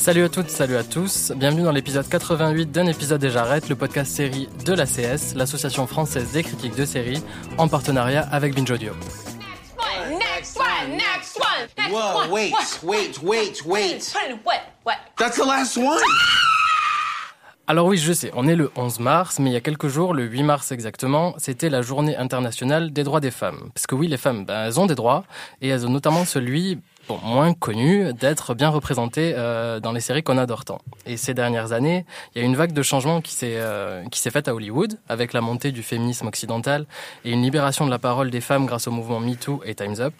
Salut à toutes, salut à tous. Bienvenue dans l'épisode 88 d'un épisode des Jarrettes, le podcast série de la CS, l'association française des critiques de séries, en partenariat avec Binge Audio. Next one, next one, next Whoa, one. wait, wait, wait, wait. What? What? That's the last one? Alors oui, je sais, on est le 11 mars, mais il y a quelques jours, le 8 mars exactement, c'était la journée internationale des droits des femmes. Parce que oui, les femmes, ben, elles ont des droits, et elles ont notamment celui, bon, moins connu, d'être bien représentées euh, dans les séries qu'on adore tant. Et ces dernières années, il y a une vague de changements qui s'est euh, qui s'est faite à Hollywood, avec la montée du féminisme occidental et une libération de la parole des femmes grâce au mouvement MeToo et Time's Up.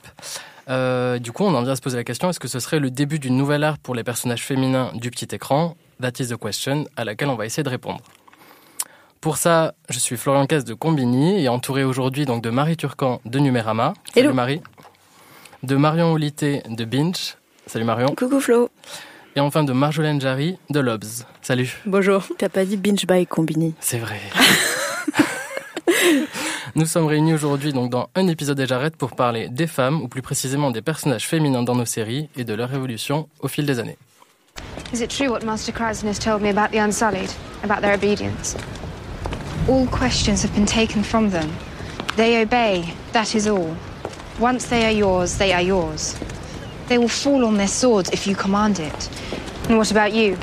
Euh, du coup, on en vient à se poser la question est-ce que ce serait le début d'une nouvelle ère pour les personnages féminins du petit écran? That is the question à laquelle on va essayer de répondre. Pour ça, je suis Florian Casse de Combini et entouré aujourd'hui donc de Marie Turcan de Numérama. Salut Hello. Marie. De Marion Olité de Binge. Salut Marion. Coucou Flo. Et enfin de Marjolaine Jarry de Lobs. Salut. Bonjour. T'as pas dit binge by Combini. C'est vrai. Nous sommes réunis aujourd'hui donc dans un épisode des Jarrettes pour parler des femmes, ou plus précisément des personnages féminins dans nos séries et de leur évolution au fil des années. Is it true what Master Kryzen has told me about the Unsullied, about their obedience? All questions have been taken from them. They obey, that is all. Once they are yours, they are yours. They will fall on their swords if you command it. And what about you?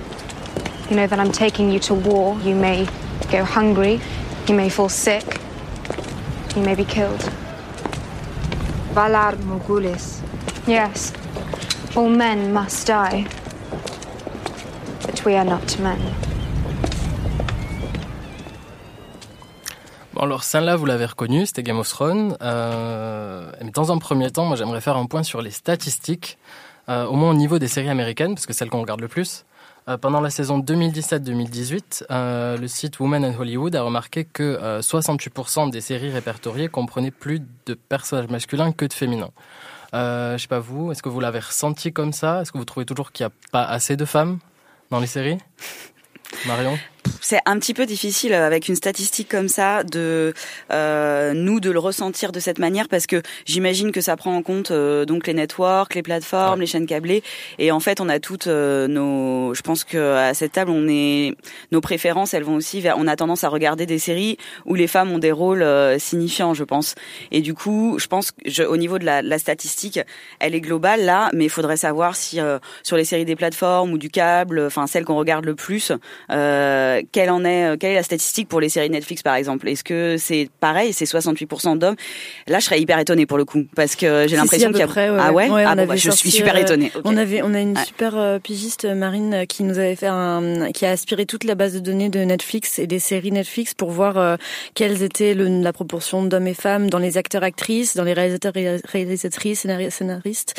You know that I'm taking you to war. You may go hungry, you may fall sick, you may be killed. Valar Morgulis. Yes, all men must die. But we are not men. Alors celle-là vous l'avez reconnu, c'était Game of Thrones. Euh, dans un premier temps, j'aimerais faire un point sur les statistiques, euh, au moins au niveau des séries américaines, parce que c'est celle qu'on regarde le plus. Euh, pendant la saison 2017-2018, euh, le site Women in Hollywood a remarqué que euh, 68% des séries répertoriées comprenaient plus de personnages masculins que de féminins. Je sais pas vous, est-ce que vous l'avez ressenti comme ça? Est-ce que vous trouvez toujours qu'il n'y a pas assez de femmes dans les séries? Marion c'est un petit peu difficile avec une statistique comme ça de euh, nous de le ressentir de cette manière parce que j'imagine que ça prend en compte euh, donc les networks, les plateformes, Ouais. les chaînes câblées et en fait on a toutes euh, nos je pense que à cette table on est nos préférences elles vont aussi vers on a tendance à regarder des séries où les femmes ont des rôles euh, signifiants je pense et du coup je pense que je, au niveau de la, la statistique elle est globale là mais il faudrait savoir si euh, sur les séries des plateformes ou du câble enfin celles qu'on regarde le plus euh, quelle en est, euh, quelle est la statistique pour les séries Netflix par exemple? Est-ce que c'est pareil, c'est 68% d'hommes? Là, je serais hyper étonnée pour le coup parce que j'ai Si, l'impression si, qu'il y a près, ouais, ah ouais, ouais, ah bon, bah, je suis super euh, étonnée. On avait, on a une Ouais. super pigiste Marine qui nous avait fait un, qui a aspiré toute la base de données de Netflix et des séries Netflix pour voir euh, quelles étaient le, la proportion d'hommes et femmes dans les acteurs actrices, dans les réalisateurs ré- réalisatrices, scénari- scénaristes.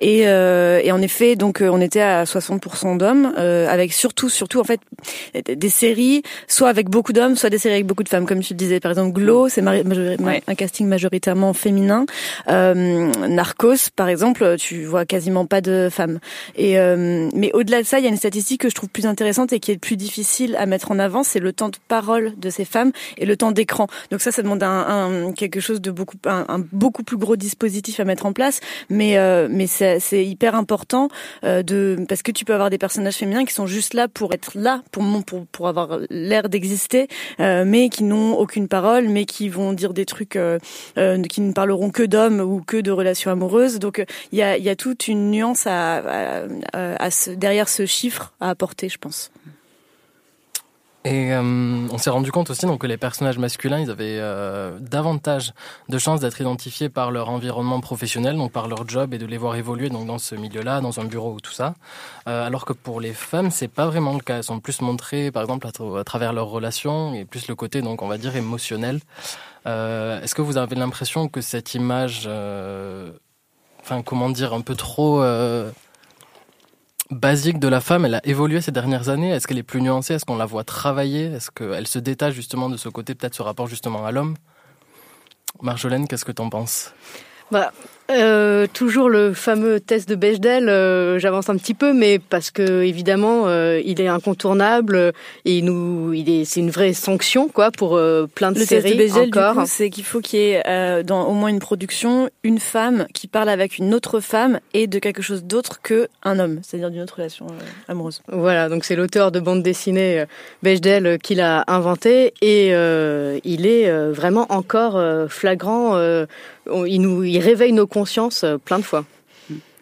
Et, euh, et en effet, donc on était à 60% d'hommes, euh, avec surtout, surtout en fait des séries, soit avec beaucoup d'hommes, soit des séries avec beaucoup de femmes, comme tu le disais. Par exemple, Glow, c'est Ouais. un casting majoritairement féminin. Euh, Narcos, par exemple, tu vois quasiment pas de femmes. Et euh, mais au-delà de ça, il y a une statistique que je trouve plus intéressante et qui est plus difficile à mettre en avant, c'est le temps de parole de ces femmes et le temps d'écran. Donc ça, ça demande un, un- quelque chose de beaucoup un, un beaucoup plus gros dispositif à mettre en place. Mais euh, mais c'est c'est hyper important euh, de parce que tu peux avoir des personnages féminins qui sont juste là pour être là, pour pour pour avoir l'air d'exister, euh, mais qui n'ont aucune parole, mais qui vont dire des trucs euh, euh, qui ne parleront que d'hommes ou que de relations amoureuses. Donc euh, il y a y a toute une nuance à, à, à- à ce, derrière ce chiffre à apporter, je pense. Et euh, on s'est rendu compte aussi donc, que les personnages masculins, ils avaient euh, davantage de chances d'être identifiés par leur environnement professionnel, donc par leur job, et de les voir évoluer donc dans ce milieu-là, dans un bureau ou tout ça. Euh, alors que pour les femmes, c'est pas vraiment le cas. Elles sont plus montrées, par exemple, à, à travers leurs relations, et plus le côté, donc on va dire, émotionnel. Euh, Est-ce que vous avez l'impression que cette image, euh, enfin comment dire, un peu trop euh, basique de la femme, elle a évolué ces dernières années. Est-ce qu'elle est plus nuancée? Est-ce qu'on la voit travailler? Est-ce qu'elle se détache justement de ce côté, peut-être ce rapport justement à l'homme? Marjolaine, qu'est-ce que t'en penses? Bah, euh, toujours le fameux test de Bechdel, euh, j'avance un petit peu, mais parce que évidemment, euh, il est incontournable et il nous, il est, c'est une vraie sanction quoi pour euh, plein de le séries test de Bechdel, encore. du coup, c'est qu'il faut qu'il y ait euh, dans au moins une production une femme qui parle avec une autre femme et de quelque chose d'autre que un homme, c'est-à-dire d'une autre relation euh, amoureuse. Voilà, donc c'est l'auteur de bande dessinée Bechdel qui l'a inventé et euh, il est vraiment encore euh, flagrant. Il nous, il réveille nos consciences euh, plein de fois.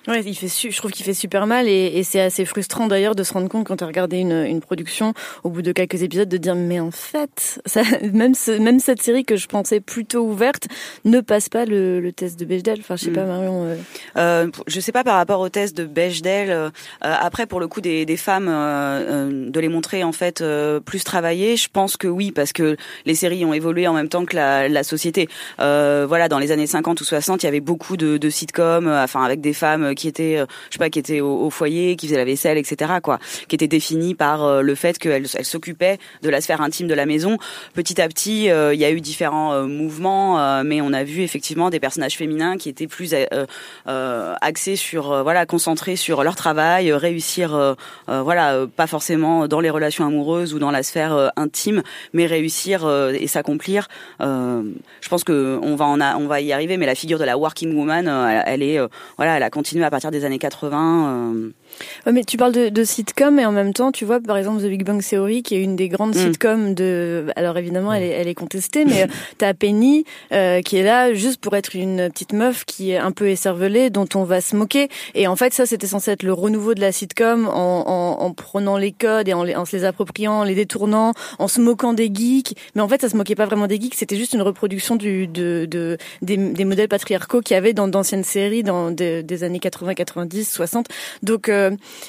Ouais, il fait su- je trouve qu'il fait super mal et, et c'est assez frustrant d'ailleurs de se rendre compte quand tu as regardé une, une production au bout de quelques épisodes de dire mais en fait ça, même ce, même cette série que je pensais plutôt ouverte ne passe pas le, le test de Bechdel. Enfin je sais Mm. pas Marion. euh, Euh, je sais pas par rapport au test de Bechdel. euh, euh, après, pour le coup, des, des femmes, euh, euh, de les montrer en fait euh, plus travaillées, je pense que oui, parce que les séries ont évolué en même temps que la, la société. Euh, voilà, dans les années 50 ou 60, il y avait beaucoup de, de sitcoms, enfin avec des femmes qui étaient, euh, je sais pas, qui étaient au, foyer, qui faisaient la vaisselle, etc. Quoi, qui étaient définies par euh, le fait qu'elles elles s'occupaient de la sphère intime de la maison. Petit à petit, euh, il y a eu différents mouvements, mais on a vu effectivement des personnages féminins qui étaient plus axés sur voilà concentrés sur leur travail, réussir voilà pas forcément dans les relations amoureuses ou dans la sphère intime, mais réussir et s'accomplir. Je pense que on va en on va y arriver, mais la figure de la working woman, elle, est voilà, elle a continué à partir des années 80. Ouais, mais tu parles de, de sitcom et en même temps, tu vois, par exemple, The Big Bang Theory, qui est une des grandes Mm. sitcoms de. Alors évidemment, elle est, elle est contestée, mais euh, t'as Penny euh, qui est là juste pour être une petite meuf qui est un peu écervelée, dont on va se moquer. Et en fait, ça, c'était censé être le renouveau de la sitcom en, en, en prenant les codes et en, les- en se les appropriant, en les détournant, en se moquant des geeks. Mais en fait, ça se moquait pas vraiment des geeks, c'était juste une reproduction du, de, de, des, des modèles patriarcaux qu'il y avait dans d'anciennes séries dans des, des années 80, 90, 60. Donc, euh,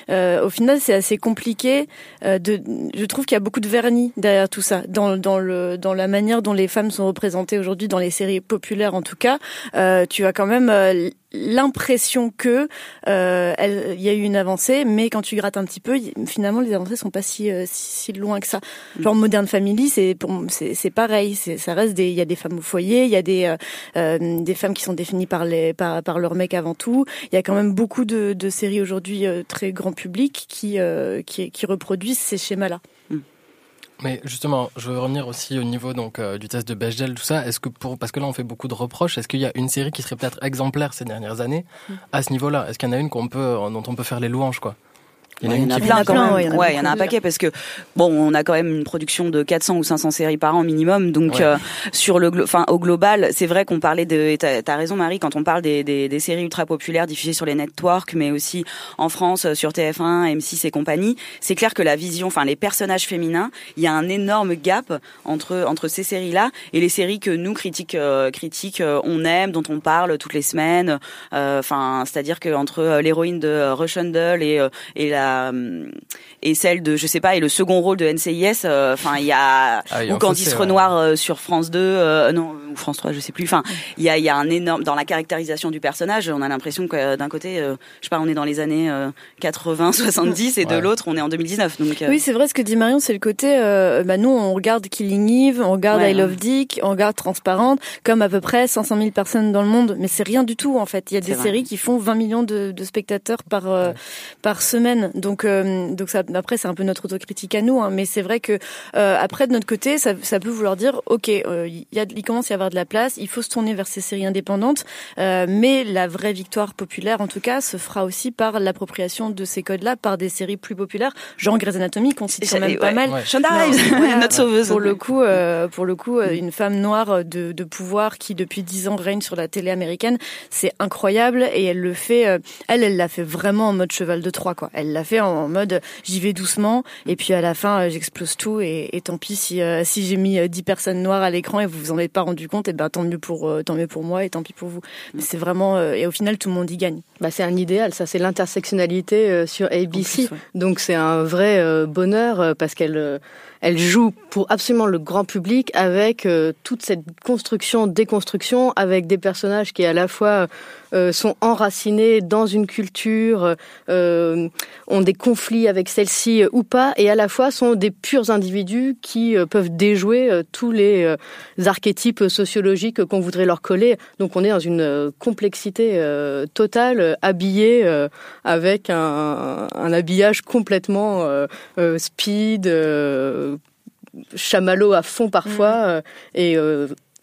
euh, au final, c'est assez compliqué. euh, de, je trouve qu'il y a beaucoup de vernis derrière tout ça, dans, dans, le, dans la manière dont les femmes sont représentées aujourd'hui, dans les séries populaires en tout cas. Euh, tu as quand même euh, l'impression que euh, elle- il y a eu une avancée, mais quand tu grattes un petit peu, finalement, les avancées sont pas si, euh, si, si loin que ça. Genre Modern Family, c'est c'est c'est pareil. C'est ça reste des il y a des femmes au foyer, il y a des euh, euh, des femmes qui sont définies par les par par leur mec avant tout. Il y a quand même beaucoup de, de séries aujourd'hui euh, très grand public qui euh, qui qui reproduisent ces schémas-là. Mais justement, je veux revenir aussi au niveau donc euh, du test de Bechdel, tout ça. Est-ce que pour parce que là on fait beaucoup de reproches, est-ce qu'il y a une série qui serait peut-être exemplaire ces dernières années à ce niveau-là? Est-ce qu'il y en a une qu'on peut dont on peut faire les louanges quoi? Il y en a, plein quand même. ouais, il y en a Ouais, il y en a un paquet parce que bon, on a quand même une production de 400 ou 500 séries par an minimum. Donc euh, sur le, enfin au global, c'est vrai qu'on parlait de. T'as as raison Marie quand on parle des, des, des séries ultra populaires diffusées sur les networks, mais aussi en France euh, sur TF1, M6 et compagnie. C'est clair que la vision, enfin les personnages féminins, il y a un énorme gap entre entre ces séries-là et les séries que nous critiques euh, critiques euh, on aime, dont on parle toutes les semaines. Euh, Enfin, c'est-à-dire que entre l'héroïne de Russian Doll et et la hum, et celle de je sais pas et le second rôle de NCIS euh, enfin il y a Ah, ou un Candice ouais. Renoir euh, sur France 2 euh, non ou France 3 je sais plus enfin il y a il y a un énorme dans la caractérisation du personnage on a l'impression que euh, d'un côté euh, je sais pas on est dans les années euh, 80 70 et de Ouais. l'autre on est en 2019 donc euh, Oui, c'est vrai ce que dit Marion, c'est le côté. Euh, bah nous, on regarde Killing Eve, on regarde Ouais, I Love Dick, on regarde Transparente, comme à peu près 500 000 personnes dans le monde. Mais c'est rien du tout en fait. Il y a des vrai. séries qui font 20 millions de, de spectateurs par euh, par semaine. Donc euh, donc ça, après c'est un peu notre autocritique à nous. Hein, mais c'est vrai que euh, après de notre côté, ça, ça peut vouloir dire ok, euh, il y a, il commence à y avoir de la place. Il faut se tourner vers ces séries indépendantes. Euh, mais la vraie victoire populaire, en tout cas, se fera aussi par l'appropriation de ces codes-là par des séries plus populaires, genre Grey's Anatomy, qu'on cite quand ça- même et pas ouais. mal. Ouais. Shonda Non, Rhimes, voilà. notre sauveuse Pour le coup, euh, pour le coup, euh, une femme noire de, de pouvoir qui depuis dix ans règne sur la télé américaine, c'est incroyable et elle le fait. euh, elle, elle l'a fait vraiment en mode cheval de Troie, quoi. Elle l'a fait en, mode j'y vais doucement et puis à la fin euh, j'explose tout et, et tant pis si euh, si j'ai mis euh, dix personnes noires à l'écran et vous vous en êtes pas rendu compte, et ben tant mieux pour euh, tant mieux pour moi et tant pis pour vous. Mais c'est vraiment euh, et au final tout le monde y gagne. Bah, c'est un idéal, ça, c'est l'intersectionnalité euh, sur ABC. En plus, ouais. Donc c'est un vrai euh, bonheur euh, parce qu'elle euh, elle joue pour absolument le grand public avec euh, toute cette construction, déconstruction, avec des personnages qui à la fois euh, sont enracinés dans une culture, euh, ont des conflits avec celle-ci ou pas, et à la fois sont des purs individus qui peuvent déjouer tous les archétypes sociologiques qu'on voudrait leur coller. Donc on est dans une complexité totale, habillée avec un, un, habillage complètement speed, chamallow à fond parfois, et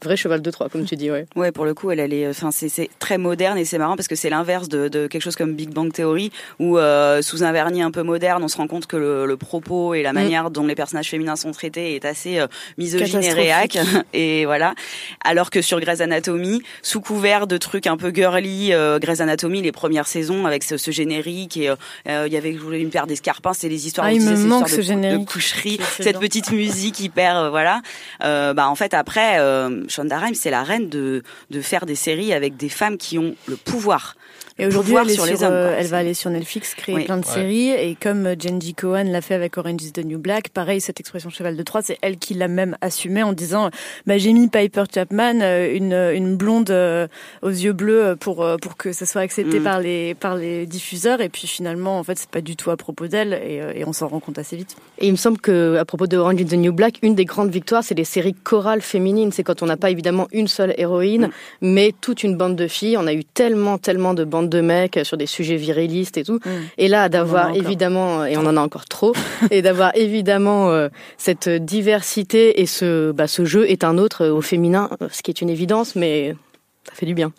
vrai cheval de Troie, comme tu dis, ouais. Ouais, pour le coup, elle, elle est, enfin, c'est très moderne et c'est marrant parce que c'est l'inverse de, de, quelque chose comme Big Bang Theory où euh, sous un vernis un peu moderne, on se rend compte que le, le propos et la mm. manière dont les personnages féminins sont traités est assez euh, misogyne et réac et voilà. Alors que sur Grey's Anatomy, sous couvert de trucs un peu girly, euh, Grey's Anatomy, les premières saisons avec ce, ce générique et euh, il y avait je voulais une paire d'escarpins, c'est les histoires, ah, il me manque ce de coucherie, cette petite musique hyper voilà. bah en fait après Shonda Rhimes, c'est la reine de, de faire des séries avec des femmes qui ont le pouvoir. Et aujourd'hui, elle, sur, les hommes, euh, elle va aller sur Netflix créer plein de séries. Et comme euh, Jenji Cohen l'a fait avec Orange is the New Black, pareil, cette expression cheval de Troie, c'est elle qui l'a même assumé en disant bah, j'ai mis Piper Chapman, euh, une, une blonde aux yeux bleus, pour, pour que ça soit accepté mm. par, les, par les diffuseurs. Et puis finalement, en fait, c'est pas du tout à propos d'elle. Et, et on s'en rend compte assez vite. Et il me semble que à propos de Orange is the New Black, une des grandes victoires, c'est les séries chorales féminines. C'est quand on n'a pas évidemment une seule héroïne, mm. mais toute une bande de filles. On a eu tellement, tellement de bandes de mecs sur des sujets virilistes et tout. Et là, d'avoir évidemment, et on en a encore trop, et d'avoir évidemment euh, cette diversité et ce, bah, ce jeu est un autre au féminin, ce qui est une évidence, mais ça fait du bien.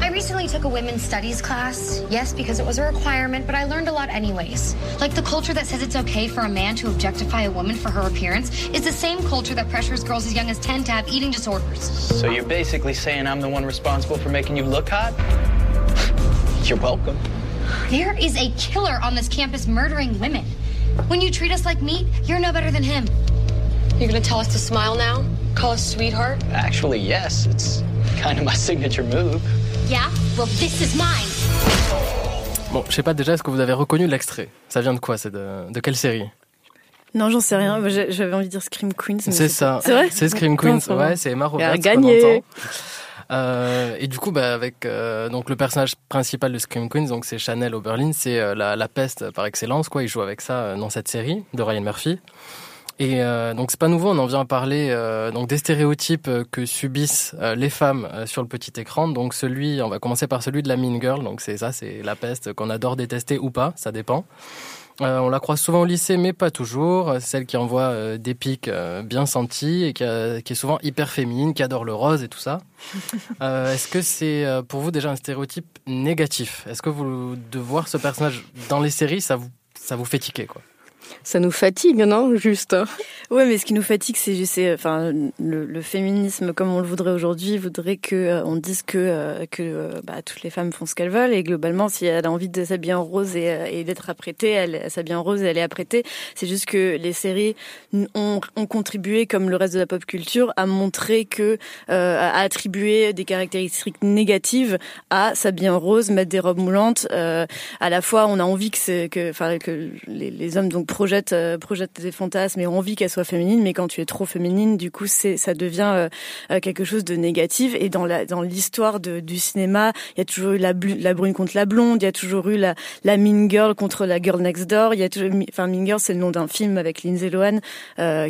I recently took a women's studies class. Yes, because it was a requirement, but I learned a lot anyways. Like the culture that says it's okay for a man to objectify a woman for her appearance is the same culture that pressures girls as young as 10 to have eating disorders. So you're basically saying I'm the one responsible for making you look hot? You're welcome. There is a killer on this campus murdering women. When you treat us like meat, you're no better than him. You're gonna tell us to smile now? Call us sweetheart? Actually, yes. It's kind of my signature move. Yeah? Well, this is mine. Bon, je sais pas déjà, est-ce que vous avez reconnu l'extrait? Ça vient de quoi C'est de, de quelle série? Non, j'en sais rien. J'avais envie de dire Scream Queens. C'est ça. C'est vrai? C'est Scream Queens. Ouais, c'est Emma Roberts. gagné. Euh, et du coup, bah, avec euh, donc le personnage principal de Scream Queens, donc c'est Chanel Oberlin, c'est euh, la, la, peste par excellence, quoi. Il joue avec ça euh, dans cette série de Ryan Murphy. Et donc c'est pas nouveau, on en vient à parler donc des stéréotypes que subissent les femmes sur le petit écran. Donc celui, on va commencer par celui de la mean girl. Donc c'est ça, c'est la peste qu'on adore détester ou pas, ça dépend. Euh, on la croise souvent au lycée, mais pas toujours. Celle qui envoie euh, des pics euh, bien sentis et qui, est souvent hyper féminine, qui adore le rose et tout ça. Est-ce que c'est pour vous déjà un stéréotype négatif? Est-ce que vous de voir ce personnage dans les séries, ça vous ça vous fait tiquer quoi? Ça nous fatigue, non Juste. Ouais, mais ce qui nous fatigue, c'est, enfin, le, féminisme comme on le voudrait aujourd'hui, voudrait que euh, on dise que euh, que euh, bah, toutes les femmes font ce qu'elles veulent et globalement, si elle a envie de s'habiller en rose et, d'être apprêtée, elle, s'habille en rose et elle est apprêtée. C'est juste que les séries ont, ont, contribué, comme le reste de la pop culture, à montrer que à attribuer des caractéristiques négatives à s'habiller en rose, mettre des robes moulantes. à la fois, on a envie que que, que les, les hommes donc projette euh, projette des fantasmes et ont envie qu'elle soit féminine, mais quand tu es trop féminine, du coup, c'est ça devient euh, euh, quelque chose de négatif. Et dans la dans l'histoire du cinéma, il y a toujours eu la, la brune contre la blonde, il y a toujours eu la la mean girl contre la girl next door. Il y a toujours, enfin mean girl, c'est le nom d'un film avec Lindsay Lohan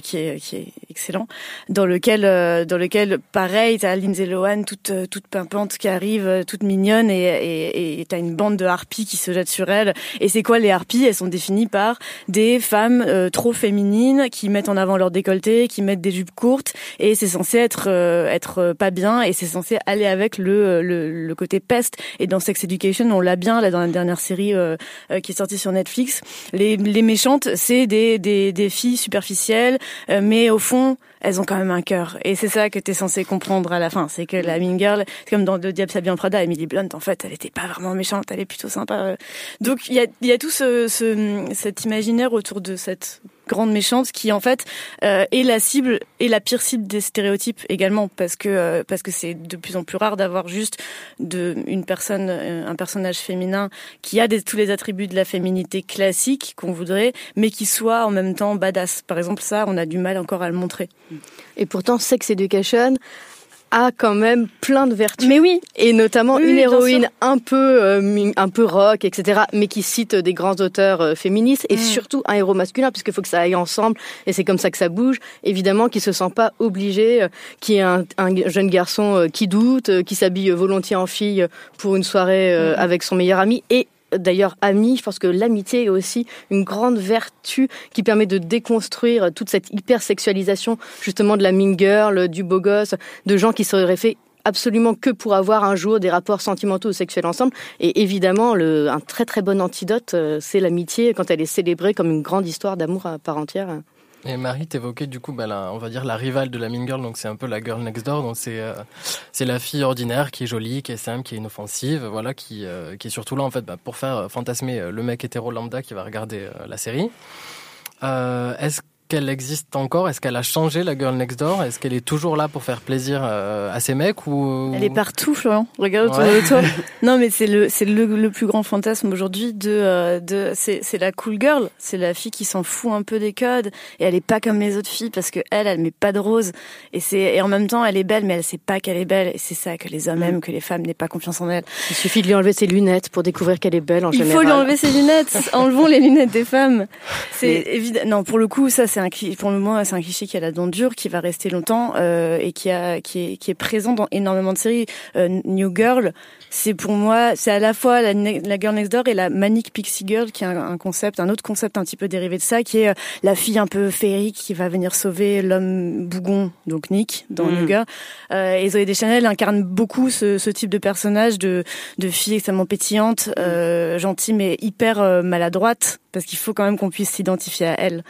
qui est qui est excellent, dans lequel dans lequel pareil, t'as Lindsay Lohan toute toute pimpante qui arrive, toute mignonne et et t'as une bande de harpies qui se jettent sur elle. Et c'est quoi les harpies? Elles sont définies par des femmes euh, trop féminines qui mettent en avant leur décolleté, qui mettent des jupes courtes et c'est censé être euh, être euh, pas bien et c'est censé aller avec le, le, le côté peste et dans Sex Education on l'a bien là dans la dernière série qui est sortie sur Netflix les, les méchantes c'est des, des des filles superficielles mais au fond elles ont quand même un cœur. Et c'est ça que tu es censé comprendre à la fin. C'est que la mean girl, c'est comme dans Le Diable s'habille Prada, Emily Blunt, en fait, elle était pas vraiment méchante, elle est plutôt sympa. Donc il y a, y a tout ce, ce, cet imaginaire autour de cette grande méchante qui en fait euh, est la cible et la pire cible des stéréotypes également parce que euh, parce que c'est de plus en plus rare d'avoir juste de une personne euh, un personnage féminin qui a des, tous les attributs de la féminité classique qu'on voudrait mais qui soit en même temps badass. Par exemple ça on a du mal encore à le montrer. Et pourtant Sex Education a quand même plein de vertus. Mais oui. Et notamment Oui, une héroïne un peu, euh, un peu rock, etc. Mais qui cite des grands auteurs euh, féministes et Mm. surtout un héros masculin puisqu'il faut que ça aille ensemble et c'est comme ça que ça bouge. Évidemment, qui se sent pas obligé, euh, qui est un, un jeune garçon qui doute, qui s'habille volontiers en fille pour une soirée Mm. avec son meilleur ami et D'ailleurs, ami, je pense que l'amitié est aussi une grande vertu qui permet de déconstruire toute cette hypersexualisation justement de la mean girl, du beau gosse, de gens qui seraient fait absolument que pour avoir un jour des rapports sentimentaux ou sexuels ensemble. Et évidemment, un très très bon antidote, euh, c'est l'amitié quand elle est célébrée comme une grande histoire d'amour à part entière. Et Marie, t'évoquais du coup, bah, la- on va dire la rivale de la Mean Girl, donc c'est un peu la girl next door, donc c'est euh, c'est la fille ordinaire qui est jolie, qui est simple, qui est inoffensive, voilà, qui euh, qui est surtout là en fait bah, pour faire euh, fantasmer euh, le mec hétéro lambda qui va regarder euh, la série. Est-ce qu'elle existe encore? Est-ce qu'elle a changé la girl next door? Est-ce qu'elle est toujours là pour faire plaisir euh, à ses mecs ou Elle est partout, Florian. Regarde autour Ouais. de toi. Non, mais c'est le, c'est le, le plus grand fantasme aujourd'hui de, euh, de, c'est, c'est la cool girl. C'est la fille qui s'en fout un peu des codes et elle est pas comme les autres filles parce que elle, elle met pas de rose et c'est, et en même temps, elle est belle, mais elle sait pas qu'elle est belle et c'est ça que les hommes aiment, que les femmes n'aient pas confiance en elle. Il suffit de lui enlever ses lunettes pour découvrir qu'elle est belle en Il général. faut lui enlever ses lunettes. Enlevons les lunettes des femmes. C'est évident. Non, pour le coup, ça, c'est un pour le moment, c'est un cliché qui a la dent dure, qui va rester longtemps euh, et qui a, qui est, qui est présent dans énormément de séries. Euh, New Girl, c'est pour moi, c'est à la fois la, girl next door et la manic pixie girl, qui est un, un concept, un autre concept un petit peu dérivé de ça, qui est euh, la fille un peu féerique qui va venir sauver l'homme bougon, donc Nick, dans Mhm. New Girl. Euh, et Zoé Deschanel incarne beaucoup ce, ce type de personnage de, de fille extrêmement pétillante, euh, gentille mais hyper maladroite, parce qu'il faut quand même qu'on puisse s'identifier à elle.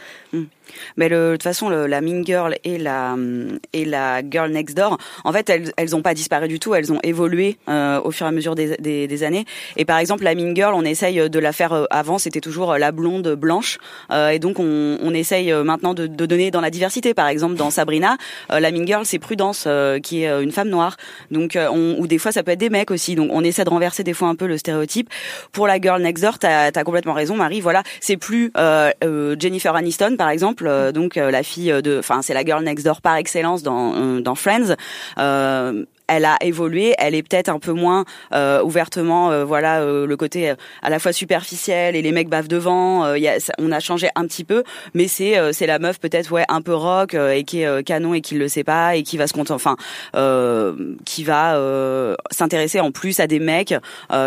Mais le, de toute façon, le, la Mean Girl et la hum, et la Girl Next Door, en fait, elles elles ont pas disparu du tout. Elles ont évolué euh, au fur et à mesure des, des, des années. Et par exemple, la Mean Girl, on essaye de la faire euh, avant, c'était toujours euh, la blonde blanche, Euh, et donc on, on essaye euh, maintenant de, de donner dans la diversité. Par exemple, dans Sabrina, la Mean Girl, c'est Prudence, qui est une femme noire. Donc, on, ou des fois, ça peut être des mecs aussi. Donc, on essaie de renverser des fois un peu le stéréotype. Pour la Girl Next Door, t'as as complètement raison, Marie. Voilà, c'est plus euh, euh, Jennifer Aniston, par exemple, euh, donc la fille de, enfin, c'est la Girl Next Door par excellence dans dans Friends. Elle a évolué, elle est peut-être un peu moins euh, ouvertement, euh, voilà, euh, le côté euh, à la fois superficiel et les mecs bavent devant. euh, y a, on a changé un petit peu, mais c'est euh, c'est la meuf peut-être ouais un peu rock et qui est canon et qui le sait pas et qui va se contenter, enfin, qui va s'intéresser en plus à des mecs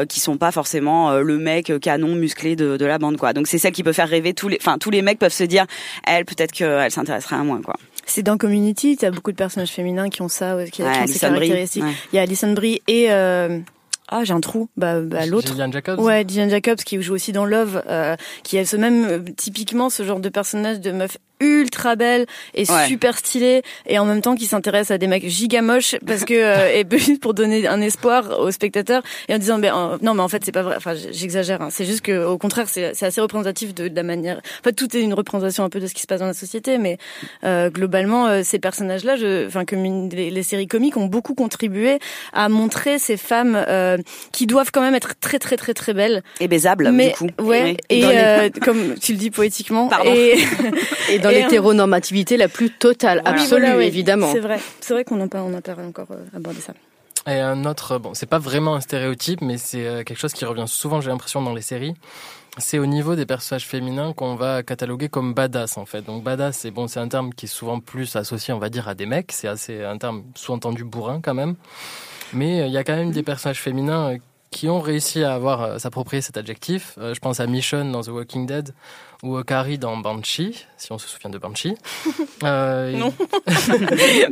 qui sont pas forcément le mec canon musclé de, de la bande quoi. Donc c'est celle qui peut faire rêver tous les, enfin tous les mecs peuvent se dire, elle peut-être qu'elle s'intéresserait à moi quoi. C'est dans Community, tu as beaucoup de personnages féminins qui ont ça, ouais, qui, ont ces Alison Brie, caractéristiques. ouais. Il y a Alison Brie et euh, ah j'ai un trou, bah, bah l'autre. Gillian Jacobs Ouais, Gillian Jacobs qui joue aussi dans Love, euh, qui a ce même euh, typiquement ce genre de personnage de meuf ultra belle et Ouais. super stylée et en même temps qui s'intéresse à des mecs giga moches parce que euh, et juste pour donner un espoir aux spectateurs et en disant ben euh, non mais en fait c'est pas vrai enfin j'exagère hein. c'est juste que au contraire c'est c'est assez représentatif de, de la manière en fait tout est une représentation un peu de ce qui se passe dans la société mais euh, globalement euh, ces personnages là je enfin comme une- les, les séries comiques ont beaucoup contribué à montrer ces femmes euh, qui doivent quand même être très très très très belles Et baisable mais du coup. ouais et les- euh, comme tu le dis poétiquement Pardon. et Et dans Et, l'hétéronormativité la plus totale, Oui, absolue, voilà, oui. évidemment. C'est vrai, c'est vrai qu'on n'a pas, on pas encore euh, abordé ça. Et un autre, bon, c'est pas vraiment un stéréotype, mais c'est euh, quelque chose qui revient souvent, j'ai l'impression, dans les séries. C'est au niveau des personnages féminins qu'on va cataloguer comme badass, en fait. Donc, badass, c'est bon, c'est un terme qui est souvent plus associé, on va dire, à des mecs. C'est assez un terme sous-entendu bourrin, quand même. Mais euh, il y a quand même des personnages féminins euh, qui ont réussi à avoir euh, s'approprier cet adjectif. Euh, je pense à Michonne dans The Walking Dead ou à Carrie dans Banshee, si on se souvient de Banshee. Euh, et- Non.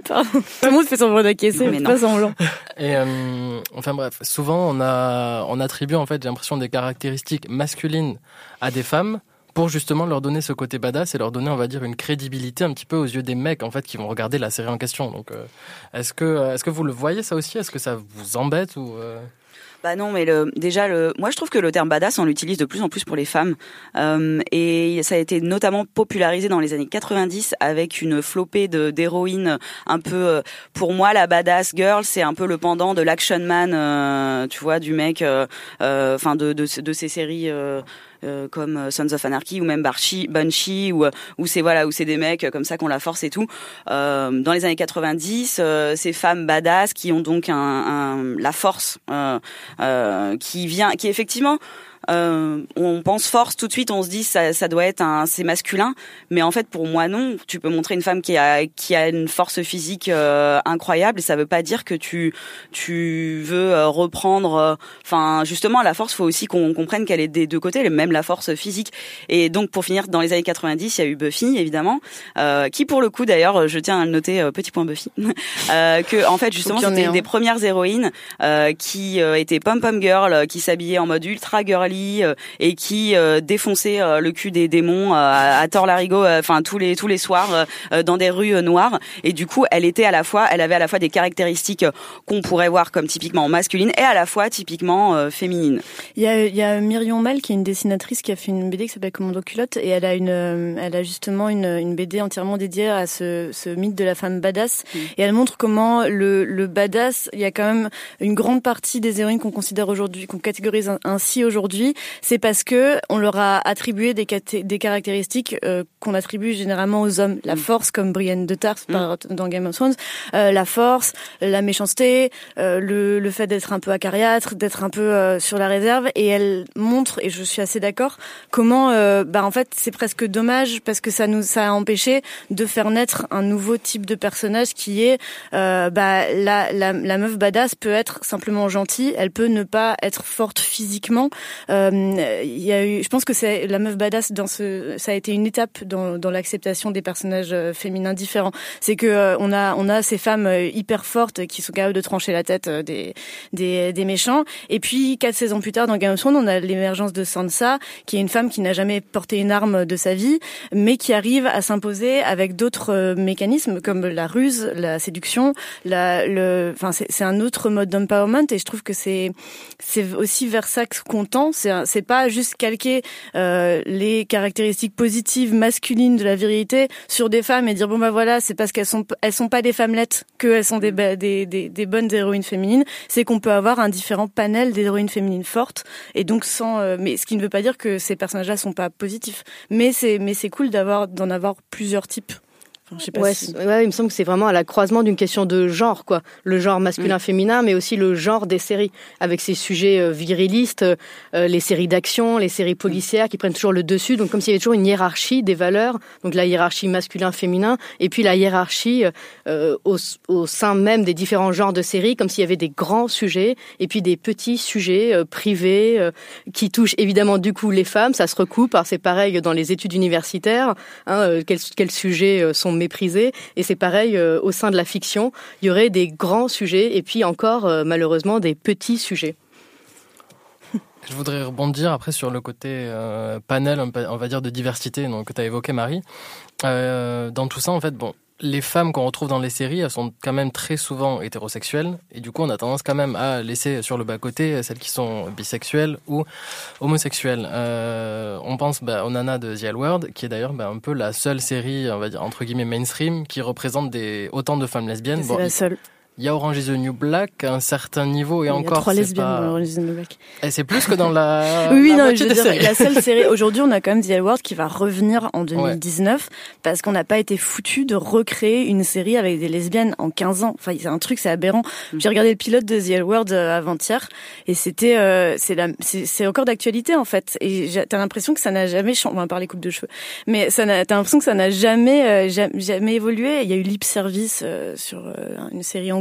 Pardon. Tout le monde fait semblant d'acquiescer, Mais pas semblant. Et euh, enfin bref, souvent on a on attribue en fait, j'ai l'impression des caractéristiques masculines à des femmes pour justement leur donner ce côté badass et leur donner, on va dire, une crédibilité un petit peu aux yeux des mecs en fait qui vont regarder la série en question. Donc, euh, est-ce que est-ce que vous le voyez ça aussi? Est-ce que ça vous embête ou euh, Bah non, mais le, déjà, le, moi je trouve que le terme badass, on l'utilise de plus en plus pour les femmes. Euh, et ça a été notamment popularisé dans les années 90 avec une flopée d'héroïnes un peu... euh, pour moi, la badass girl, c'est un peu le pendant de l'action man, euh, tu vois, du mec, euh, euh, enfin de, de, de ces séries... euh, euh, comme Sons of Anarchy ou même Barchi, Banshee ou où c'est voilà où c'est des mecs comme ça qu'on la force et tout. dans les années 90, ces femmes badass qui ont donc un, un la force qui vient, qui effectivement euh, on pense force tout de suite, on se dit ça, ça doit être un, c'est masculin, mais en fait pour moi non. Tu peux montrer une femme qui a qui a une force physique euh, incroyable et ça veut pas dire que tu tu veux euh, reprendre. Enfin justement la force, faut aussi qu'on comprenne qu'elle est des deux côtés, même la force physique. Et donc pour finir, dans les années 90, il y a eu Buffy évidemment, qui pour le coup d'ailleurs, je tiens à le noter, petit point Buffy, que en fait justement c'était une des premières héroïnes qui était pom pom girl, qui s'habillait en mode ultra girly euh, et qui euh, défonçait euh, le cul des démons à, à Tor-Larigot, enfin tous les tous les soirs dans des rues noires. Et du coup, elle était à la fois, elle avait à la fois des caractéristiques qu'on pourrait voir comme typiquement masculines et à la fois typiquement féminines. Il y a, il y a Myrion Mal qui est une dessinatrice qui a fait une BD qui s'appelle Commando culotte et elle a une, elle a justement une, une BD entièrement dédiée à ce, ce mythe de la femme badass mm. et elle montre comment le, le badass, il y a quand même une grande partie des héroïnes qu'on considère aujourd'hui, qu'on catégorise ainsi aujourd'hui c'est parce que on leur a attribué des, des caractéristiques euh, qu'on attribue généralement aux hommes. La mm. force, comme Brienne de Tarth mm. dans Game of Thrones, euh, la force, la méchanceté, euh, le, le, fait d'être un peu acariâtre, d'être un peu sur la réserve. Et elle montre, et je suis assez d'accord, comment, bah en fait, c'est presque dommage parce que ça nous ça a empêché de faire naître un nouveau type de personnage qui est, bah la, la, la meuf badass peut être simplement gentille, elle peut ne pas être forte physiquement. Euh, il y a eu, je pense que c'est la meuf badass dans ce, ça a été une étape dans, dans l'acceptation des personnages euh, féminins différents. C'est que euh, on a on a ces femmes hyper fortes qui sont capables de trancher la tête des des, des méchants. Et puis quatre saisons plus tard dans Game of Thrones, on a l'émergence de Sansa, qui est une femme qui n'a jamais porté une arme de sa vie, mais qui arrive à s'imposer avec d'autres mécanismes comme la ruse, la séduction, la, le, enfin c'est un autre mode d'empowerment. Et je trouve que c'est c'est aussi vers ça qu'on tend c'est pas juste calquer euh, les caractéristiques positives masculines de la virilité sur des femmes et dire bon bah voilà c'est parce qu'elles sont elles sont pas des femmelettes qu'elles sont des, des, des, bonnes héroïnes féminines. C'est qu'on peut avoir un différent panel d'héroïnes féminines fortes et donc sans euh, mais ce qui ne veut pas dire que ces personnages-là sont pas positifs. Mais c'est mais c'est cool d'avoir d'en avoir plusieurs types ouais, il me semble que c'est vraiment à la croisement d'une question de genre, quoi. Le genre masculin-féminin, mais aussi le genre des séries, avec ces sujets euh, virilistes, euh, les séries d'action, les séries policières qui prennent toujours le dessus. Donc comme s'il y avait toujours une hiérarchie des valeurs, donc la hiérarchie masculin-féminin, et puis la hiérarchie euh, au, au, sein même des différents genres de séries, comme s'il y avait des grands sujets et puis des petits sujets privés qui touchent évidemment du coup les femmes. Ça se recoupe, c'est pareil dans les études universitaires. Hein, quels, quels sujets sont Et c'est pareil euh, au sein de la fiction. Il y aurait des grands sujets et puis encore, euh, malheureusement, des petits sujets. Je voudrais rebondir après sur le côté euh, panel, on va dire, de diversité que tu as évoqué, Marie. dans tout ça, en fait, bon, les femmes qu'on retrouve dans les séries, elles sont quand même très souvent hétérosexuelles. Et du coup, on a tendance quand même à laisser sur le bas-côté celles qui sont bisexuelles ou homosexuelles. Euh, on pense bah, au Nana de The L World, qui est d'ailleurs bah, un peu la seule série, on va dire, entre guillemets, mainstream, qui représente des, autant de femmes lesbiennes. C'est la seule. Il y a Orange is the New Black à un certain niveau et encore. Il y a trois lesbiennes pas... dans Orange is the New Black. Et c'est plus que dans la. oui, non, je veux dire, la seule série. Aujourd'hui, on a quand même The World qui va revenir en 2019 parce qu'on n'a pas été foutu de recréer une série avec des lesbiennes en 15 ans. Enfin, c'est un truc, c'est aberrant. Mm. J'ai regardé le pilote de The World euh, avant-hier et c'était, euh, c'est la, c'est encore d'actualité en fait. Et t'as l'impression que ça n'a jamais changé. On va parler coupe de cheveux, mais ça n'a, t'as l'impression que ça n'a jamais, euh, jamais, jamais, évolué. Il y a eu Lip Service euh, sur une série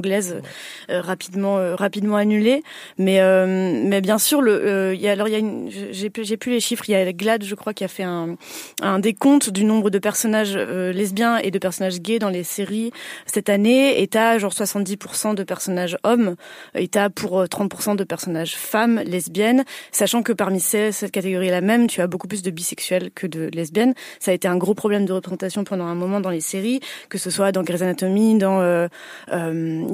Euh, rapidement euh, rapidement annulé. Mais euh, mais bien sûr, le alors il y a j'ai plus j'ai plus les chiffres. Il y a Glad, je crois, qui a fait un un décompte du nombre de personnages lesbiens et de personnages gays dans les séries cette année. Et t'as genre 70% de personnages hommes et t'as pour 30% de personnages femmes lesbiennes, sachant que parmi cette catégorie-là même, tu as beaucoup plus de bisexuels que de lesbiennes. Ça a été un gros problème de représentation pendant un moment dans les séries, que ce soit dans Grey's Anatomy, dans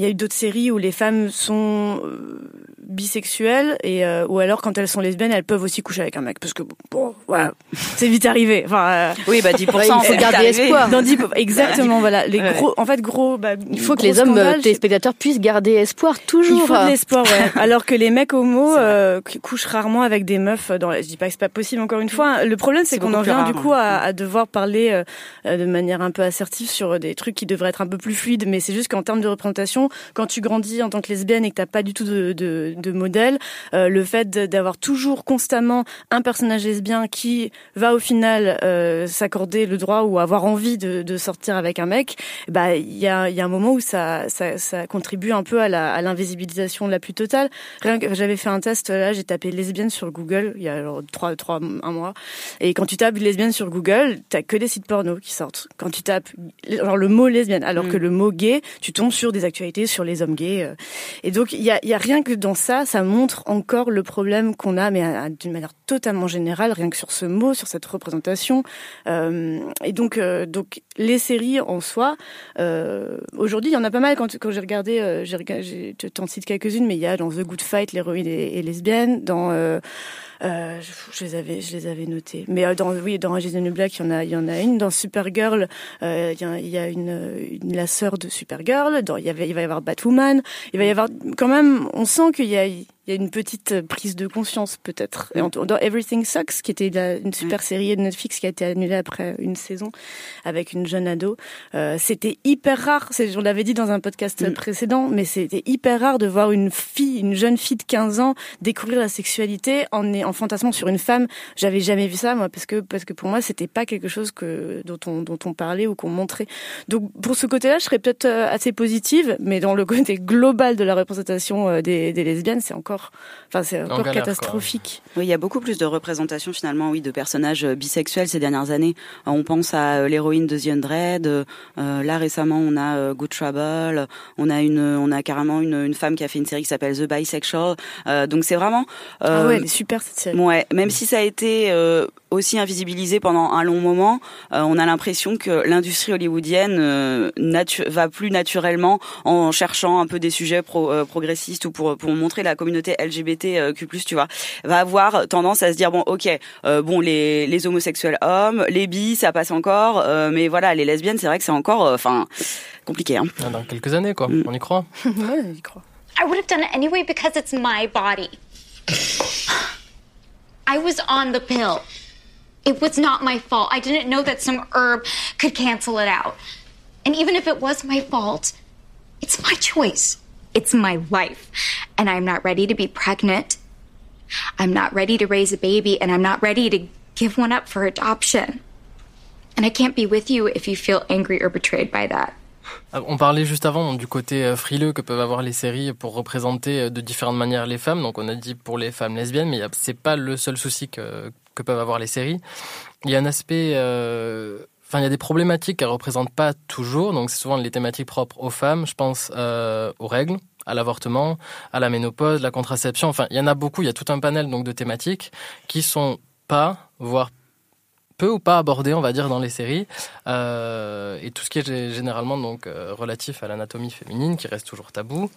y a eu d'autres séries où les femmes sont euh, bisexuelles et euh, ou alors quand elles sont lesbiennes, elles peuvent aussi coucher avec un mec parce que bon, voilà, c'est vite arrivé. Enfin, euh, Oui, bah 10%, il faut garder espoir. dans 10 exactement, voilà, les Ouais. gros, en fait, gros, bah, Il faut que les hommes, euh, téléspectateurs, puissent garder espoir toujours. il faut de l'espoir, ouais. Alors que les mecs homos euh, couchent rarement avec des meufs. Dans la... Je dis pas que c'est pas possible. Encore une fois, le problème c'est qu'on en vient rare, du coup à, à devoir parler euh, de manière un peu assertive sur des trucs qui devraient être un peu plus fluides. Mais c'est juste qu'en termes de représentation, quand tu grandis en tant que lesbienne et que t'as pas du tout de, de, de modèle, euh, le fait d'avoir toujours constamment un personnage lesbien qui va au final euh, s'accorder le droit ou avoir envie de, de sortir avec un mec, bah il y a, il y a un moment où ça, ça, ça contribue un peu à la- à l'invisibilisation la plus totale. Rien que j'avais fait un test là, j'ai tapé lesbienne sur Google il y a genre trois, trois, un mois, et quand tu tapes lesbienne sur Google, t'as que des sites porno qui sortent. Quand tu tapes genre le mot lesbienne, alors Mm. que le mot gay, tu tombes sur des actualités sur les hommes gays. euh. Et donc il y a, il y a rien que dans ça, ça montre encore le problème qu'on a, mais à- à- d'une manière totalement générale, rien que sur ce mot, sur cette représentation. Euh, et donc, euh, donc les séries en soi, euh, aujourd'hui, il y en a pas mal. Quand, quand j'ai regardé, j'ai j'ai- je t'en cite quelques-unes, mais il y a dans The Good Fight, l'héroïne est, est lesbienne. Dans je, les avais, je les avais notées. Mais dans, oui, dans the New Black, il y en a, il y en a une. Dans Supergirl, euh, il y a, une, la sœur de Supergirl. Dans, il, y avait, il va y avoir Batwoman. Il va y avoir quand même. On sent qu'il y a, y a une petite prise de conscience peut-être. En- Dans Everything Sucks, qui était une super série de Netflix qui a été annulée après une saison avec une jeune ado, euh, c'était hyper rare. On l'avait dit dans un podcast Mm. précédent, mais c'était hyper rare de voir une fille, une jeune fille de 15 ans découvrir la sexualité en, en fantasmant sur une femme. J'avais jamais vu ça moi parce que parce que pour moi c'était pas quelque chose que dont on dont on parlait ou qu'on montrait. Donc pour ce côté-là, je serais peut-être euh, assez positive, mais dans le côté global de la représentation euh, des, des lesbiennes, c'est encore, enfin c'est encore galère, quoi. catastrophique. Oui, il y a beaucoup plus de représentation finalement, oui, de personnages euh, bisexuels ces dernières années. Euh, On pense à euh, l'héroïne de The Undread. euh, là récemment, on a Good Trouble. On a une, on a carrément une, une femme qui a fait une série qui s'appelle The Bisexual. Euh, donc c'est vraiment. Ah euh, ouais, elle est super cette série. Ouais, même si ça a été euh, aussi invisibilisé pendant un long moment, euh, on a l'impression que l'industrie hollywoodienne euh, va plus naturellement en cherchant un peu des sujets pro- euh, progressistes ou pour pour montrer la communauté LGBTQ+, tu vois, va avoir tendance à se dire bon, ok, euh, bon les les homosexuels hommes, les bis, ça passe encore, euh, mais voilà, les lesbiennes, c'est vrai que c'est encore, euh, enfin, compliqué. Hein. Dans quelques années, quoi. On y croit? ouais, j'y crois. I would have done it anyway because it's my body. I was on the pill. It was not my fault. I didn't know that some herb could cancel it out. And even if it was my fault, it's my choice. It's my life. And I'm not ready to be pregnant. I'm not ready to raise a baby, and I'm not ready to give one up for adoption. And I can't be with you if you feel angry or betrayed by that. Ah, On parlait juste avant du côté euh, frileux que peuvent avoir les séries pour représenter euh, de différentes manières les femmes. Donc on a dit pour les femmes lesbiennes, mais c'est pas le seul souci que, que peuvent avoir les séries. Il y a un aspect, euh, enfin il y a des problématiques qu'elles représentent pas toujours. Donc c'est souvent les thématiques propres aux femmes. Je pense euh, aux règles, à l'avortement, à la ménopause, la contraception. Enfin il y en a beaucoup. Il y a tout un panel donc de thématiques qui sont pas, voire peu ou pas abordé, on va dire, dans les séries, euh, et tout ce qui est gé- généralement donc relatif à l'anatomie féminine, qui reste toujours tabou.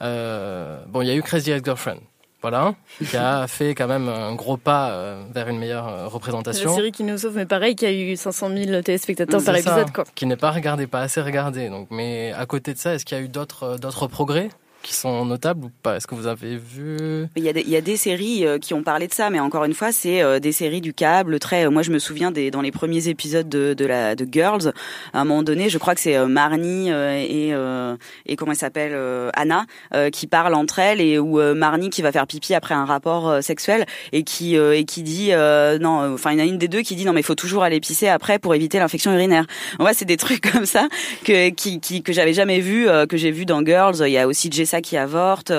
Bon, il y a eu Crazy Ex-Girlfriend, voilà, qui a fait quand même un gros pas euh, vers une meilleure euh, C'est représentation. la série qui nous sauve, mais pareil, qui a eu 500 000 téléspectateurs par ça, épisode, quoi. Qui n'est pas regardé, pas assez regardé. Donc, mais à côté de ça, est-ce qu'il y a eu d'autres euh, d'autres progrès? Qui sont notables ou pas? Est-ce que vous avez vu? Il y, a des, séries euh, qui ont parlé de ça, mais encore une fois, c'est euh, des séries du câble. Très, euh, moi, je me souviens des, dans les premiers épisodes de, de Girls, à un moment donné, je crois que c'est Marnie et et comment elle s'appelle Anna qui parlent entre elles et où Marnie qui va faire pipi après un rapport sexuel et qui et qui dit non, enfin il y en a une des deux qui dit non mais il faut toujours aller pisser après pour éviter l'infection urinaire. Vrai, c'est des trucs comme ça que qui, qui que j'avais jamais vu, que j'ai vu dans Girls. Il y a aussi Qui avorte.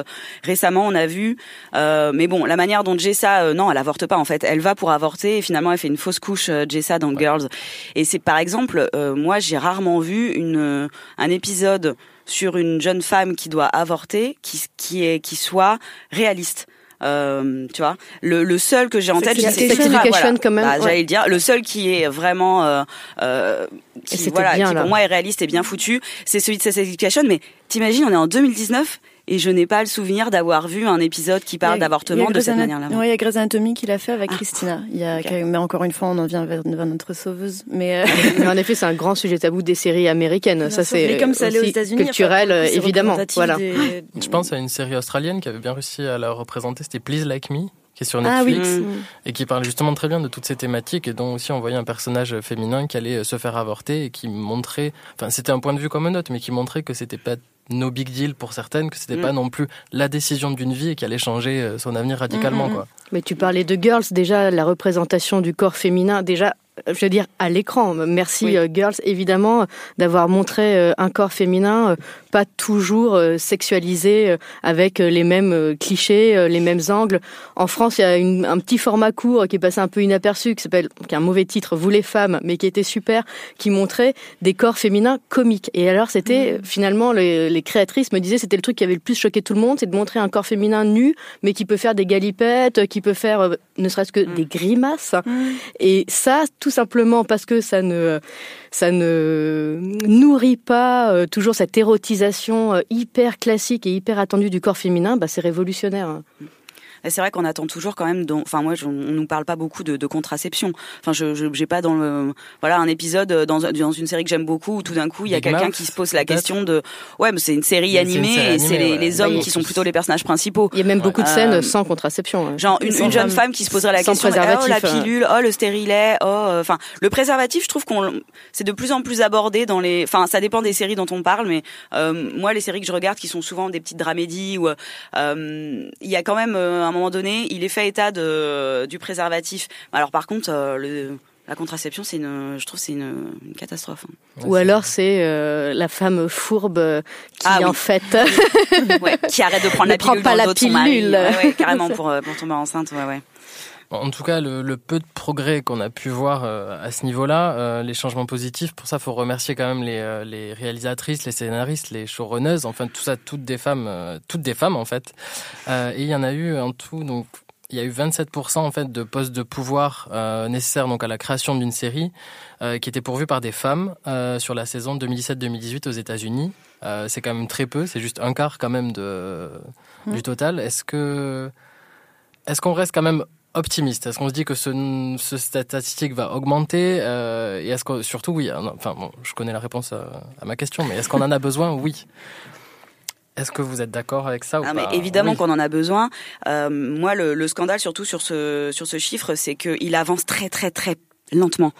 Récemment, on a vu, euh, mais bon, la manière dont Jessa, euh, non, elle avorte pas en fait. Elle va pour avorter et finalement elle fait une fausse couche, euh, Jessa dans Girls. Et c'est par exemple, moi j'ai rarement vu une un épisode sur une jeune femme qui doit avorter, qui qui est qui soit réaliste. Euh, tu vois, le, le seul que j'ai en tête, c'est Sex- Education, voilà. quand même, Bah, ouais. J'allais le dire, le seul qui est vraiment, euh, euh, qui, voilà, bien, qui pour moi est réaliste et bien foutu, c'est celui de Sex Education. Mais t'imagines, on est en 2019 et je n'ai pas le souvenir d'avoir vu un épisode qui parle d'avortement de cette manière-là. Oui, il y a Grey's Anatomy qui l'a fait avec ah. Christina. Il y a, mais encore une fois, on en vient vers, notre sauveuse. Mais, euh, mais, en effet, c'est un grand sujet tabou des séries américaines. ça, c'est comme ça aux États-Unis, culturel, évidemment. Voilà. Je pense à une série australienne qui avait bien réussi à la représenter. C'était Please Like Me qui est sur ah Netflix et qui parle justement très bien de toutes ces thématiques et dont aussi on voyait un personnage féminin qui allait se faire avorter et qui montrait, enfin c'était un point de vue comme un autre, mais qui montrait que c'était pas no big deal pour certaines, que c'était pas mm. non plus la décision d'une vie et qui allait changer euh, son avenir radicalement. Mm, mm, quoi. Mais tu parlais de Girls, déjà la représentation du corps féminin, déjà je veux dire à l'écran. Merci euh, Girls évidemment d'avoir montré euh, un corps féminin euh, pas toujours sexualisé avec les mêmes clichés, les mêmes angles. En France, il y a un petit format court qui est passé un peu inaperçu qui s'appelle qui a un mauvais titre Vous les femmes mais qui était super qui montrait des corps féminins comiques. Et alors c'était mmh. finalement les, les, créatrices me disaient c'était le truc qui avait le plus choqué tout le monde, c'est de montrer un corps féminin nu mais qui peut faire des galipettes, qui peut faire ne serait-ce que mmh. des grimaces. Mmh. Et ça tout simplement parce que ça ne ça ne nourrit pas euh, toujours cette érotisation euh, hyper classique et hyper attendue du corps féminin, bah c'est révolutionnaire. Hein c'est vrai qu'on attend toujours quand même. Enfin, moi, on nous parle pas beaucoup de, de contraception. Enfin, je j'ai pas dans le voilà un épisode dans, dans une série que j'aime beaucoup où tout d'un coup il y a quelqu'un qui se pose la question de ouais, mais c'est une série animée et c'est les, les, hommes qui sont plutôt les personnages principaux. Il y a même beaucoup de scènes euh, sans contraception. Hein. Genre une, une jeune femme qui se poserait la question oh la pilule, oh le stérilet, oh euh, enfin le préservatif. Je trouve qu'on c'est de plus en plus abordé dans les. Enfin, ça dépend des séries dont on parle, mais euh, moi les séries que je regarde qui sont souvent des petites dramédies où il y a quand même un moment donné, il est fait état de, du préservatif. Alors par contre, euh, le, la contraception, c'est une, je trouve, c'est une, catastrophe. Hein. Ou alors c'est euh, la femme fourbe qui ah en fait, qui arrête de prendre la pilule pas la pilule. carrément pour, euh, pour tomber enceinte. Ouais, ouais. En tout cas, le, peu de progrès qu'on a pu voir euh, à ce niveau-là, euh, les changements positifs, pour ça, faut remercier quand même les, euh, les réalisatrices, les scénaristes, les showrunneuses, enfin tout ça, toutes des femmes, toutes des femmes en fait. et il y en a eu en tout, donc il y a eu 27% en fait de postes de pouvoir nécessaires donc à la création d'une série qui était pourvue par des femmes sur la saison 2017-2018 aux États-Unis. c'est quand même très peu, c'est juste un quart quand même de du total. Est-ce que est-ce qu'on reste quand même optimiste Est-ce qu'on se dit que ce, ce statistique va augmenter euh, Et est-ce que surtout oui Enfin, bon, je connais la réponse à, ma question, mais est-ce qu'on en a besoin? Oui. Est-ce que vous êtes d'accord avec ça ou ah, pas? mais Évidemment qu'on en a besoin. Euh, moi, le, le, scandale surtout sur ce sur ce chiffre, c'est qu'il avance très très très lentement.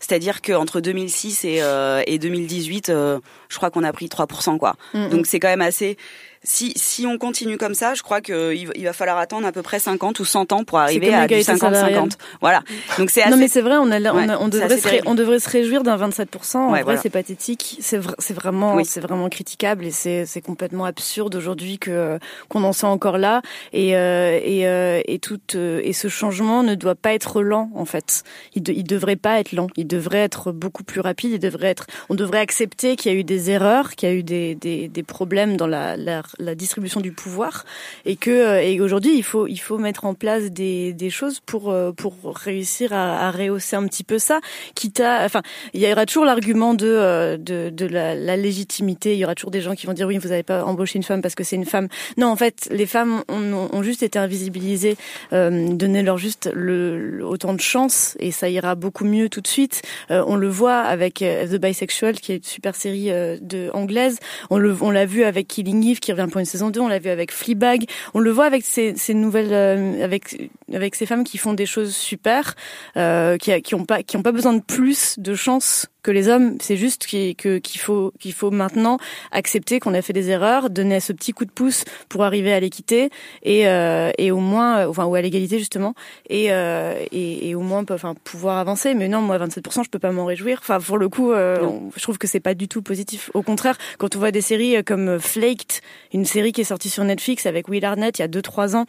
C'est-à-dire qu'entre 2006 et, euh, et 2018, euh, je crois qu'on a pris 3%. quoi. Mm, mm. Donc c'est quand même assez si, si on continue comme ça, je crois qu'il il va falloir attendre à peu près 50 ou 100 ans pour arriver à du 50-50. Voilà. Donc c'est Non mais c'est vrai, on, a, on, devrait se on devrait se réjouir d'un 27%. En vrai, c'est pathétique. C'est c'est vraiment, c'est vraiment critiquable et c'est c'est complètement absurde aujourd'hui que qu'on en soit encore là. Et euh, et euh, et tout euh, et ce changement ne doit pas être lent en fait. Il, il devrait pas être lent. Il devrait être beaucoup plus rapide. Il devrait être. On devrait accepter qu'il y a eu des erreurs, qu'il y a eu des des, des problèmes dans la, la la distribution du pouvoir et que euh, et aujourd'hui il faut il faut mettre en place des, des choses pour euh, pour réussir à, à rehausser un petit peu ça quitte à enfin il y aura toujours l'argument de euh, de, de la, la, légitimité. Il y aura toujours des gens qui vont dire oui vous n'avez pas embauché une femme parce que c'est une femme. Non en fait les femmes ont, ont juste été invisibilisées euh, donnez-leur juste le, autant de chance et ça ira beaucoup mieux tout de suite. On le voit avec The Bisexual qui est une super série de anglaise. On le on l'a vu avec Killing Eve qui revient pour une saison 2, on l'a vu avec Fleabag, on le voit avec ces, ces nouvelles, euh, avec avec ces femmes qui font des choses super, euh, qui qui ont pas qui ont pas besoin de plus de chance que les hommes, c'est juste qu'il faut qu'il faut maintenant accepter qu'on a fait des erreurs, donner ce petit coup de pouce pour arriver à l'équité et euh, et au moins euh, enfin ou à l'égalité justement et, euh, et, et au moins enfin pouvoir avancer. Mais non, moi 27%, je peux pas m'en réjouir. Enfin pour le coup, euh, je trouve que c'est pas du tout positif. Au contraire, quand on voit des séries comme Flaked, une série qui est sortie sur Netflix avec Will Arnett il y a 2-3 ans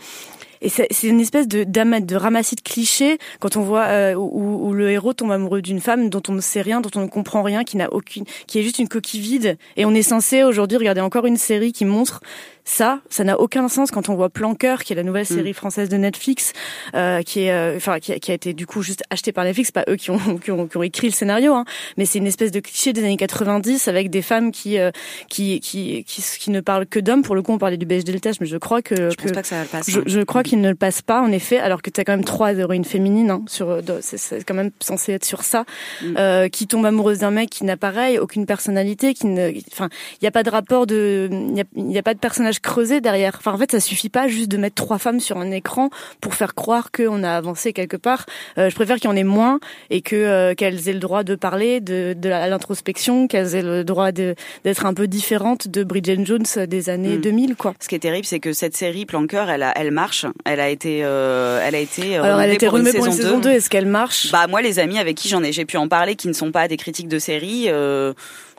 et c'est une espèce de de ramassis de clichés quand on voit euh, où, où le héros tombe amoureux d'une femme dont on ne sait rien, dont on ne comprend rien, qui n'a aucune, qui est juste une coquille vide. Et on est censé aujourd'hui regarder encore une série qui montre ça, ça n'a aucun sens quand on voit Planqueur, qui est la nouvelle série française de Netflix, euh, qui est, euh, enfin, qui, a- qui a été du coup juste achetée par Netflix, pas eux qui ont, qui ont, qui ont écrit le scénario, hein, mais c'est une espèce de cliché des années 90 avec des femmes qui, euh, qui, qui, qui, qui ne parlent que d'hommes. Pour le coup, on parlait du beige Deltage, mais je crois que, Je pense pas que ça le passe, Je, hein. je crois qu'il ne le passe pas, en effet, alors que tu as quand même trois héroïnes féminines, hein, sur, de- c'est, c'est quand même censé être sur ça, Mm. euh, qui tombe amoureuse d'un mec qui n'a pareil, aucune personnalité, qui ne, enfin, il n'y a pas de rapport de, il n'y a, a pas de personnage creusé derrière. Enfin, en fait, ça suffit pas juste de mettre trois femmes sur un écran pour faire croire qu'on a avancé quelque part. Euh, je préfère qu'il y en ait moins et que euh, qu'elles aient le droit de parler de, de l'introspection, qu'elles aient le droit d'être un peu différentes de Bridget Jones des années Mm. 2000, quoi. Ce qui est terrible, c'est que cette série Planqueur, elle, a, elle marche. Elle a été, euh, elle a été. euh, Alors, elle a été pour une pour une saison 2. Est-ce qu'elle marche? Bah moi, les amis avec qui j'en ai, j'ai pu en parler, qui ne sont pas des critiques de série. Euh,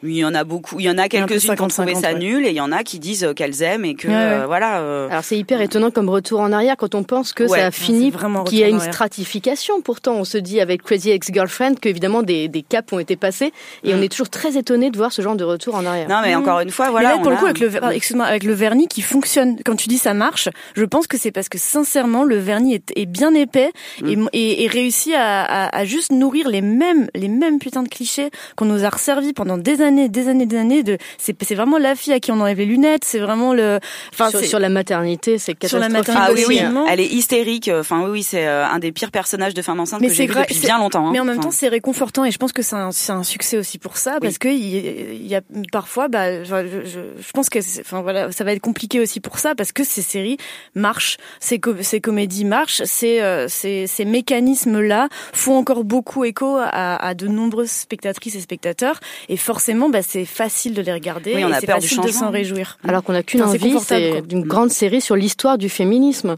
il y en a beaucoup, il y en a quelques-unes qui ont trouvé 50-50, ça ouais. nul et il y en a qui disent euh, qu'elles aiment et que Ouais, ouais. euh, voilà. euh, Alors c'est hyper étonnant comme retour en arrière quand on pense que Ouais. ça a fini, qu'il y a une stratification. Pourtant, on se dit avec Crazy Ex-Girlfriend qu'évidemment des, des caps ont été passés et Mm. on est toujours très étonné de voir ce genre de retour en arrière. Non mais Mhm. encore une fois, Mais voilà. là, pour on le coup, a- avec le, ver- excuse-moi, avec le vernis qui fonctionne, quand tu dis ça marche, je pense que c'est parce que sincèrement, le vernis est, est bien épais et, et, et réussit à, à, à juste nourrir les mêmes, les mêmes putains de clichés qu'on nous a resservis pendant des années, des années, des années. De, c'est, c'est vraiment la fille à qui on enlève les lunettes, c'est vraiment le, enfin, sur, c'est- sur la maternité, c'est Sur la catastrophique. Ah oui, oui, aussi, elle est hystérique. Enfin oui, oui, c'est euh, un des pires personnages de femme enceinte Mais que j'ai vu depuis bien longtemps. hein. Mais en même Enfin, temps, c'est réconfortant et je pense que c'est un, c'est un succès aussi pour ça parce que il y, a parfois, bah, je, je, je pense que, c'est- enfin voilà, ça va être compliqué aussi pour ça parce que ces séries marchent, ces, co- ces comédies marchent, ces, euh, ces, ces mécanismes-là font encore beaucoup écho à, à de nombreuses spectatrices et spectateurs et forcément, bah, c'est facile de les regarder Oui, on et a c'est peur du facile de s'en réjouir. Alors qu'on n'a qu'une Enfin, c'est envie, c'est d'une grande série sur l'histoire du féminisme.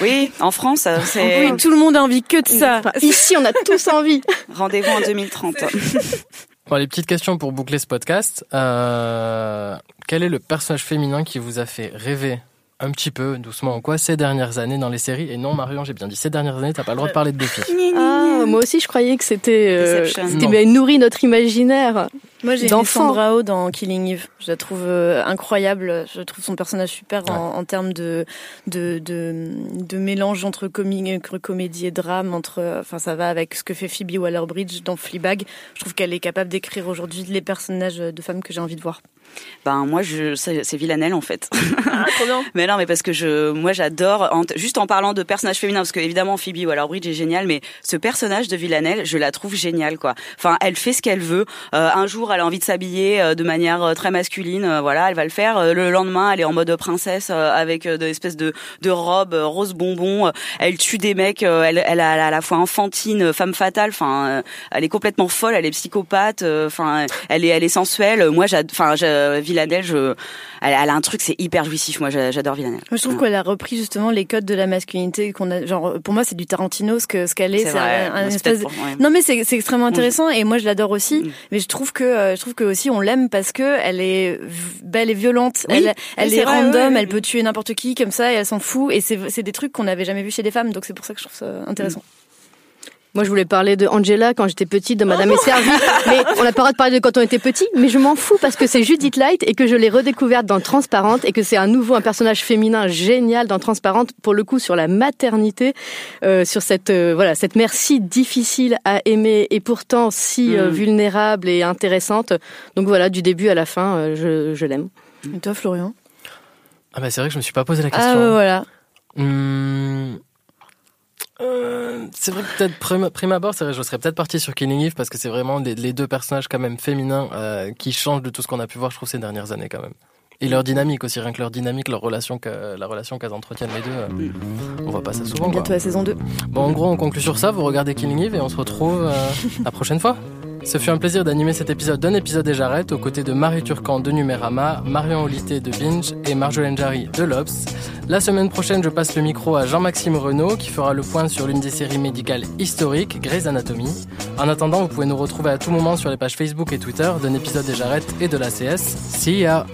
Oui, en France, euh, c'est Oui, tout le monde a envie que de ça. Ici, on a tous envie. rendez-vous en 2030. Bon, les petites questions pour boucler ce podcast. Euh, quel est le personnage féminin qui vous a fait rêver? Un petit peu, doucement ou quoi, ces dernières années dans les séries Et non, Marion, j'ai bien dit ces dernières années, t'as pas le droit de parler de Buffy. Ah, moi aussi, je croyais que c'était, euh, c'était nourri notre imaginaire. Moi, j'ai d'enfant. Sandra Oh dans Killing Eve. Je la trouve euh, incroyable. Je trouve son personnage super en, en termes de, de, de, de mélange entre comédie et drame. Entre, enfin, ça va avec ce que fait Phoebe Waller-Bridge dans Fleabag. Je trouve qu'elle est capable d'écrire aujourd'hui les personnages de femmes que j'ai envie de voir. Ben moi, je c'est c'est Villanelle en fait. Ah. Mais non, mais parce que je, moi, j'adore. Juste en parlant de personnages féminins, parce que évidemment Phoebe Waller-Bridge est géniale, mais ce personnage de Villanelle, je la trouve géniale, quoi. Enfin, elle fait ce qu'elle veut. Euh, un jour, elle a envie de s'habiller euh, de manière euh, très masculine, euh, voilà, elle va le faire. Euh, le lendemain, elle est en mode princesse euh, avec des espèces de de robes euh, rose bonbon. Euh, Elle tue des mecs. euh, elle, elle a à la fois enfantine, femme fatale. Enfin, elle est complètement folle. Elle est psychopathe. euh, Enfin, elle est elle est sensuelle. Moi, j'ad- enfin, je- Villanelle, je, elle, elle a un truc, c'est hyper jouissif. Moi, j'a- j'adore Villanelle. Je trouve qu'elle a repris justement les codes de la masculinité qu'on a. Genre, pour moi, c'est du Tarantino ce que ce qu'elle est. C'est vrai. un, un C'est espèce. peut-être pour- ouais. Non, mais c'est extrêmement Mm. intéressant et moi, je l'adore aussi. Mais je trouve que euh, je trouve que aussi on l'aime parce que elle est belle et violente. Oui. Elle elle Oui, est, vrai, random. ouais. Elle peut tuer n'importe qui comme ça et elle s'en fout. Et c'est des trucs qu'on n'avait jamais vu chez des femmes. Donc c'est pour ça que je trouve ça intéressant. Moi, je voulais parler de Angela quand j'étais petite, de Madame est servie. Mais on n'a pas le droit de parler de quand on était petit. Mais je m'en fous parce que c'est Judith Light et que je l'ai redécouverte dans Transparente et que c'est à nouveau un personnage féminin génial dans Transparente. Pour le coup, sur la maternité, euh, sur cette euh, voilà cette mère si difficile à aimer et pourtant si euh, Mm. vulnérable et intéressante. Donc voilà, du début à la fin, euh, je, je l'aime. Et toi, Florian? Ah bah c'est vrai que je me suis pas posé la question. Ah voilà. Hmm. Euh, c'est vrai que peut-être prime, prime abord, c'est vrai, je serais peut-être parti sur Killing Eve parce que c'est vraiment les, les deux personnages quand même féminins euh, qui changent de tout ce qu'on a pu voir, je trouve, ces dernières années quand même. Et leur dynamique aussi, rien que leur dynamique, leur relation, que, la relation qu'elles entretiennent les deux, euh, on voit pas ça souvent. Quoi. Bientôt la saison 2. Bon, en gros, on conclut sur ça. Vous regardez Killing Eve et on se retrouve euh, la prochaine fois. Ce fut un plaisir d'animer cet épisode d'un épisode des Jarrettes aux côtés de Marie Turcan de Numérama, Marion Olité de Binge et Marjolaine Jarry de Lobs. La semaine prochaine, je passe le micro à Jean-Maxime Renaud qui fera le point sur l'une des séries médicales historiques, Grey's Anatomy. En attendant, vous pouvez nous retrouver à tout moment sur les pages Facebook et Twitter d'un épisode des Jarrettes et de l'ACS. See ya!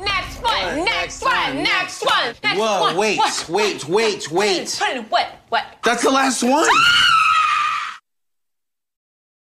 Next one, next one, next one. Next Whoa, wait, What? wait, wait, Put it in- wait. Put it in what? What? That's the last one.